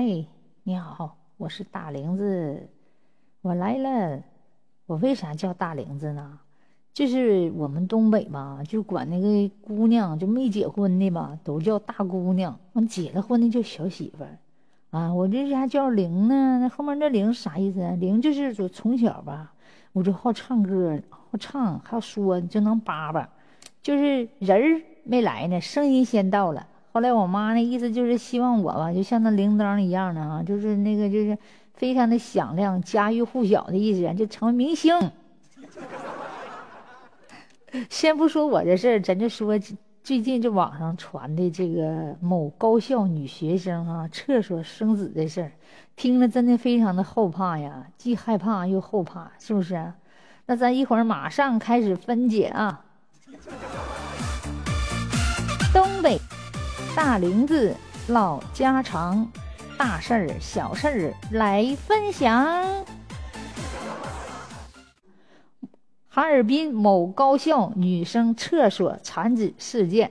哎，你好，我是大玲子，我来了。我为啥叫大玲子呢？就是我们东北吧，就管那个姑娘就没结婚的吧，都叫大姑娘；完结了婚的叫小媳妇儿。啊，我这家叫玲呢，那后面那玲啥意思啊？玲就是说从小吧，我就好唱歌，好唱，好说，就能叭叭，就是人儿没来呢，声音先到了。后来我妈那意思就是希望我吧，就像那铃铛一样的啊，就是那个就是非常的响亮，家喻户晓的意思，就成为明星。先不说我这事儿，咱就说最近这网上传的这个某高校女学生啊厕所生子的事儿，听了真的非常的后怕呀，既害怕又后怕，是不是？那咱一会儿马上开始分解啊，东北。大玲子唠家常，大事儿、小事儿来分享。哈尔滨某高校女生厕所产子事件，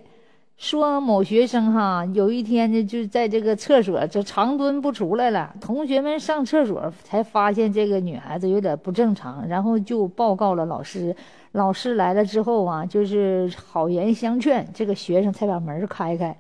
说某学生哈有一天呢就在这个厕所这长蹲不出来了，同学们上厕所才发现这个女孩子有点不正常，然后就报告了老师。老师来了之后啊，就是好言相劝，这个学生才把门开开。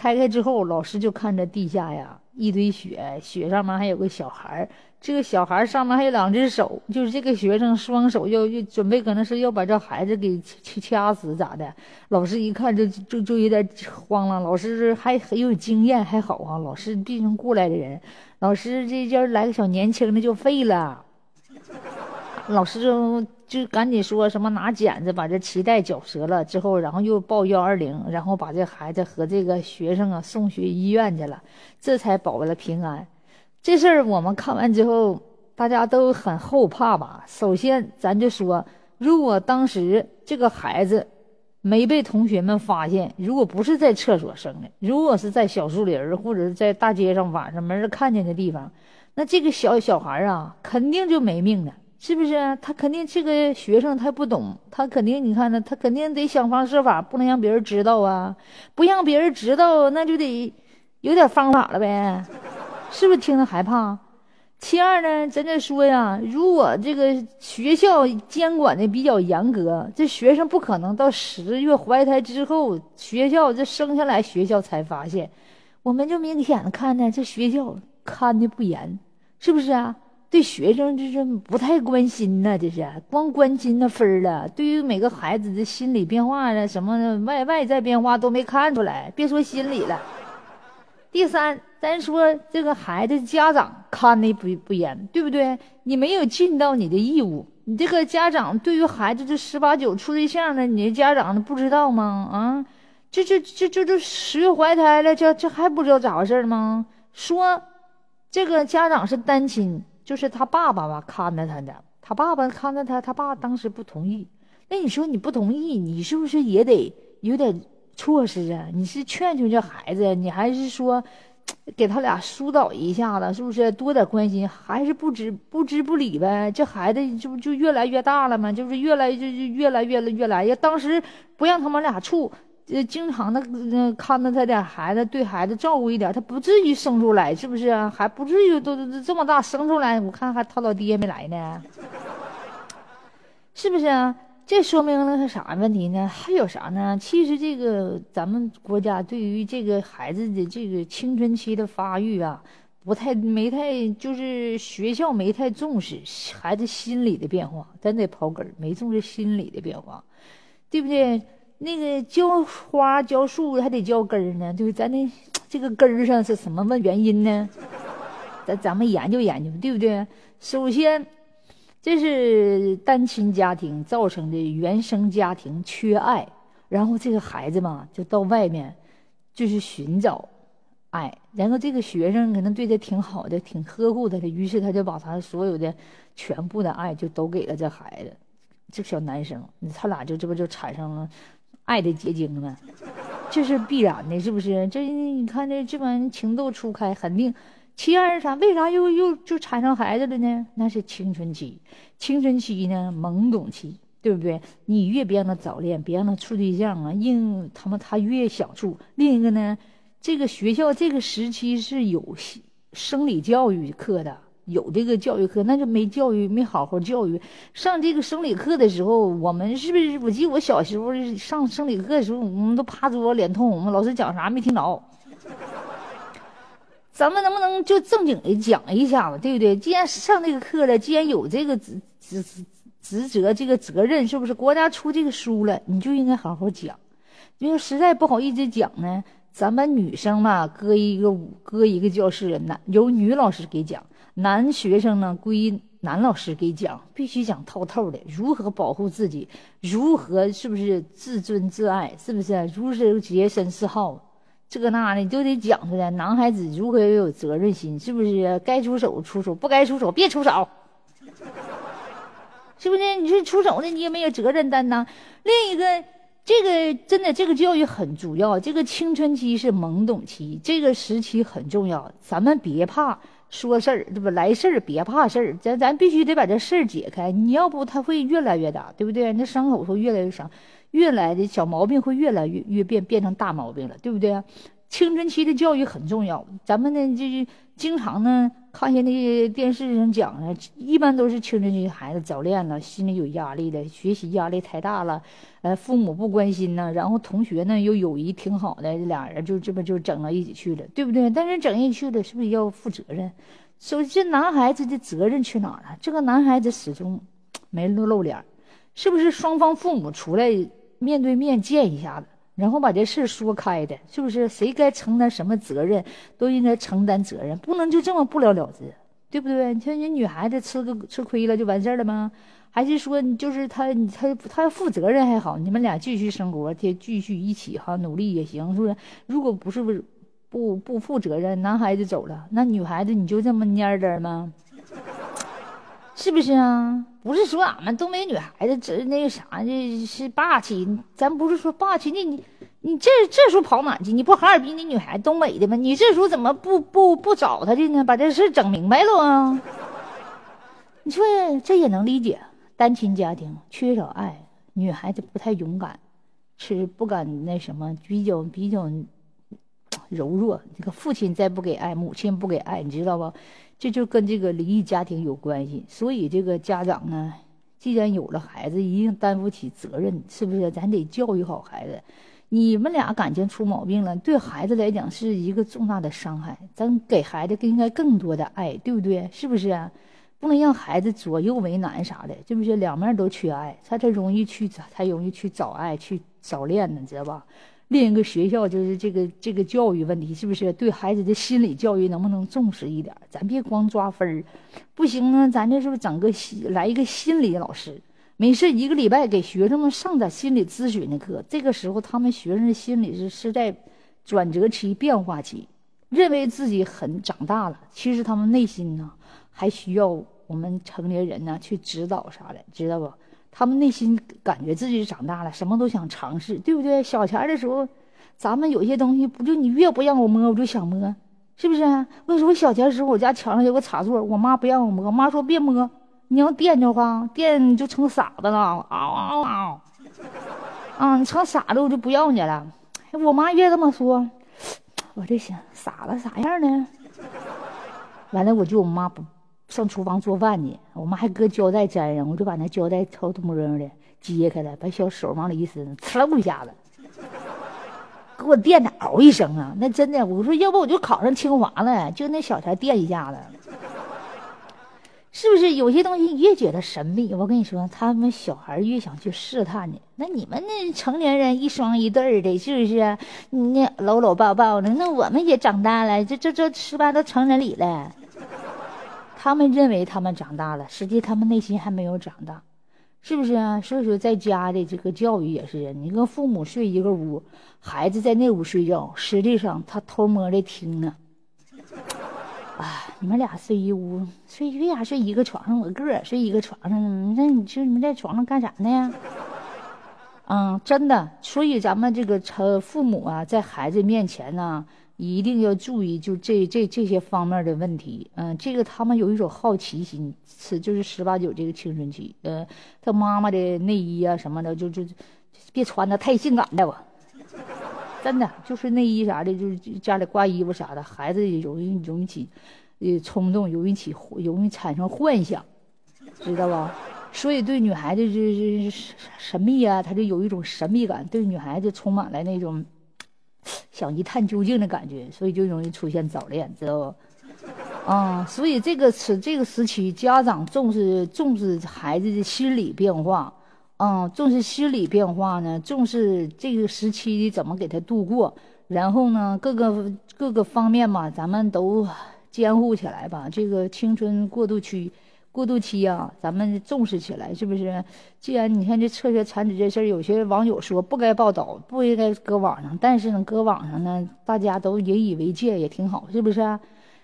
开开之后，老师就看着地下呀一堆雪，雪上面还有个小孩，这个小孩上面还有两只手，就是这个学生双手要要准备，可能是要把这孩子给掐死咋的？老师一看就就就有点慌了。老师还很有经验，还好啊，老师毕竟过来的人，老师这要来个小年轻的就废了。老师就就赶紧说什么拿剪子把这脐带绞折了之后，然后又报幺二零，然后把这孩子和这个学生啊送去医院去了，这才保了平安。这事儿我们看完之后，大家都很后怕吧？首先，咱就说，如果当时这个孩子没被同学们发现，如果不是在厕所生的，如果是在小树林或者是在大街上晚上没人看见的地方，那这个小小孩啊，肯定就没命了。是不是他肯定这个学生他不懂，他肯定你看呢，他肯定得想方设法，不能让别人知道啊！不让别人知道，那就得有点方法了呗，是不是听着害怕？其二呢，咱这说呀，如果这个学校监管的比较严格，这学生不可能到十月怀胎之后，学校这生下来学校才发现，我们就明显的看呢，这学校看的不严，是不是啊？对学生就是不太关心呢，这是光关心那分儿了。对于每个孩子的心理变化啊，什么外外在变化都没看出来，别说心理了。第三，咱说这个孩子家长看的不不严，对不对？你没有尽到你的义务。你这个家长对于孩子这十八九处对象呢，你的家长不知道吗？啊，这这这这这十月怀胎了，这这还不知道咋回事吗？说这个家长是单亲。就是他爸爸吧，看着他的，他爸爸看着他，他爸当时不同意。那你说你不同意，你是不是也得有点措施啊？你是劝劝这孩子，你还是说给他俩疏导一下子，是不是多点关心？还是不知不知不理呗？这孩子这不就越来越大了吗？就是越来就就越来越越来，要当时不让他们俩处。呃，经常的看着他点孩子，对孩子照顾一点，他不至于生出来，是不是啊？还不至于都这么大生出来，我看还他老爹没来呢，是不是啊？这说明了个啥问题呢？还有啥呢？其实这个咱们国家对于这个孩子的这个青春期的发育啊，不太没太就是学校没太重视孩子心理的变化，咱得刨根，没重视心理的变化，对不对？那个浇花浇树还得浇根儿呢，对咱那这个根儿上是什么问原因呢？咱咱们研究研究，对不对？首先，这是单亲家庭造成的原生家庭缺爱，然后这个孩子嘛就到外面，就是寻找爱，然后这个学生可能对他挺好的，挺呵护他的，于是他就把他所有的全部的爱就都给了这孩子，这小男生，他俩就这不就产生了。爱的结晶呢，这是必然的，是不是？这你看这这帮情窦初开，肯定。其二是啥？为啥又又就产生孩子了呢？那是青春期，青春期呢懵懂期，对不对？你越别让他早恋，别让他处对象啊，硬他妈他越想处。另一个呢，这个学校这个时期是有生理教育课的，有这个教育课，那就没教育，没好好教育。上这个生理课的时候，我们是不是？我记得我小时候上生理课的时候，我们都趴桌子脸通红，老师讲啥没听着。咱们能不能就正经的讲一下子，对不对？既然上这个课了，既然有这个职职职责，这个责任，是不是国家出这个书了，你就应该好好讲。因为实在不好意思讲呢，咱们女生嘛，搁一个搁一个教室，男由女老师给讲，男学生呢归男老师给讲，必须讲透透的，如何保护自己，如何是不是自尊自爱，是不是？如何洁身自好。这个那的都得讲出来，男孩子如何要有责任心，是不是？该出手出手，不该出手别出手，是不是？你说出手的，你也没有责任担当。另一个，这个真的，这个教育很主要。这个青春期是懵懂期，这个时期很重要。咱们别怕说事儿，对不？来事儿别怕事儿，咱咱必须得把这事儿解开。你要不，他会越来越大，对不对？那伤口会越来越伤。越来的小毛病会越来越越变变成大毛病了，对不对？青春期的教育很重要，咱们呢就是经常呢看见那些电视上讲的，一般都是青春期孩子早恋了，心里有压力的，学习压力太大了，呃，父母不关心呢，然后同学呢又友谊挺好的，俩人就这么就整到一起去了，对不对？但是整一起去了，是不是要负责任？首先，男孩子的责任去哪了？这个男孩子始终没露露脸，是不是双方父母出来？面对面见一下子，然后把这事说开的，是不是？谁该承担什么责任，都应该承担责任，不能就这么不了了之，对不对？你说人女孩子吃个吃亏了就完事儿了吗？还是说你就是他，他他负责任还好，你们俩继续生活，继继续一起哈努力也行，是不是？如果不是不不不负责任，男孩子走了，那女孩子你就这么蔫着吗？是不是啊？不是说俺们东北女孩子这那个啥，这是霸气。咱不是说霸气，你你你这这时候跑哪去？你不哈尔滨的女孩，东北的吗？你这时候怎么不不不找他去呢？把这事整明白了啊！你说这也能理解，单亲家庭缺少爱，女孩子不太勇敢，是不敢那什么，比较比较柔弱。这个父亲再不给爱，母亲不给爱，你知道不？这就跟这个离异家庭有关系，所以这个家长呢，既然有了孩子，一定担负起责任，是不是？咱得教育好孩子。你们俩感情出毛病了，对孩子来讲是一个重大的伤害。咱给孩子应该更多的爱，对不对？是不是？不能让孩子左右为难啥的，是不是？两面都缺爱，他才容易去才容易去找爱，去早恋呢，知道吧？另一个学校就是这个这个教育问题，是不是对孩子的心理教育能不能重视一点？咱别光抓分儿，不行呢，咱这是不是整个心来一个心理老师？没事一个礼拜给学生们上点心理咨询的课。这个时候，他们学生心理是是在转折期、变化期，认为自己很长大了，其实他们内心呢还需要我们成年人呢去指导啥的，知道不？他们内心感觉自己长大了，什么都想尝试，对不对？小前的时候，咱们有些东西不就你越不让我摸，我就想摸，是不是？为什么小前的时候，我家墙上有个插座，我妈不让我摸，妈说别摸，你要电着话，电就成傻子了，嗷嗷嗷！啊，你成傻子，我就不要你了。我妈越这么说，我就想傻子啥样呢？完了，我就我妈不。上厨房做饭去，我妈还搁胶带粘上，我就把那胶带偷偷摸摸的揭开了，把小手往里一伸，呲一下子，给我电的嗷一声啊！那真的，我说要不我就考上清华了，就那小钱电一下子，是不是？有些东西越觉得神秘，我跟你说，他们小孩越想去试探你。那你们那成年人一双一对的，是不是？那搂搂抱抱的，那我们也长大了，这这这十八都成人礼了。他们认为他们长大了，实际他们内心还没有长大，是不是啊？所以说，在家的这个教育也是，你跟父母睡一个屋，孩子在那屋睡觉，实际上他偷摸的听呢。啊，你们俩睡一屋，睡为啥睡一个床上？我个儿睡一个床上，那你说你们在床上干啥呢？嗯，真的，所以咱们这个成父母啊，在孩子面前呢。一定要注意，就这这这些方面的问题。嗯，这个他们有一种好奇心，是就是十八九这个青春期。呃，他妈妈的内衣啊什么的，就就别穿的太性感的吧。真的就是内衣啥的，就是家里挂衣服啥的，孩子也容易容易起，呃，冲动，容易起，容易产生幻想，知道吧？所以对女孩子就是神秘啊，他就有一种神秘感，对女孩子充满了那种想一探究竟的感觉，所以就容易出现早恋，知道不？啊，所以这个时这个时期，家长重视重视孩子的心理变化，嗯，重视心理变化呢，重视这个时期的怎么给他度过，然后呢，各个各个方面嘛，咱们都监护起来吧。这个青春过渡期，过渡期啊，咱们重视起来，是不是？既然你看这测血产子这事儿，有些网友说不该报道，不应该搁网上，但是呢，搁网上呢，大家都引以为戒，也挺好，是不是？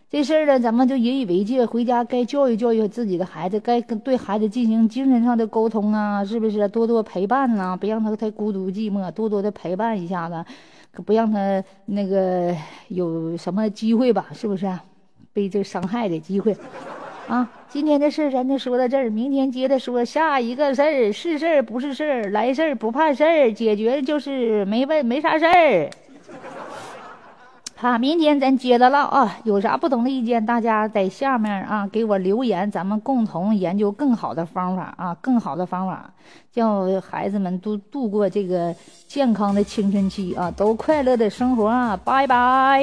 这事儿呢，咱们就引以为戒，回家该教育教育自己的孩子，该跟对孩子进行精神上的沟通啊，是不是？多多陪伴呐，别让他太孤独寂寞，多多的陪伴一下子，可不让他那个有什么机会吧？是不是？被这伤害的机会啊！今天的事儿咱就说到这儿，明天接着说下一个事儿，是事儿不是事儿，来事儿不怕事儿，解决就是没问没啥事儿。好，明天咱接着唠啊！有啥不同的意见，大家在下面啊给我留言，咱们共同研究更好的方法啊，更好的方法，叫孩子们都度过这个健康的青春期啊，都快乐的生活啊！拜拜。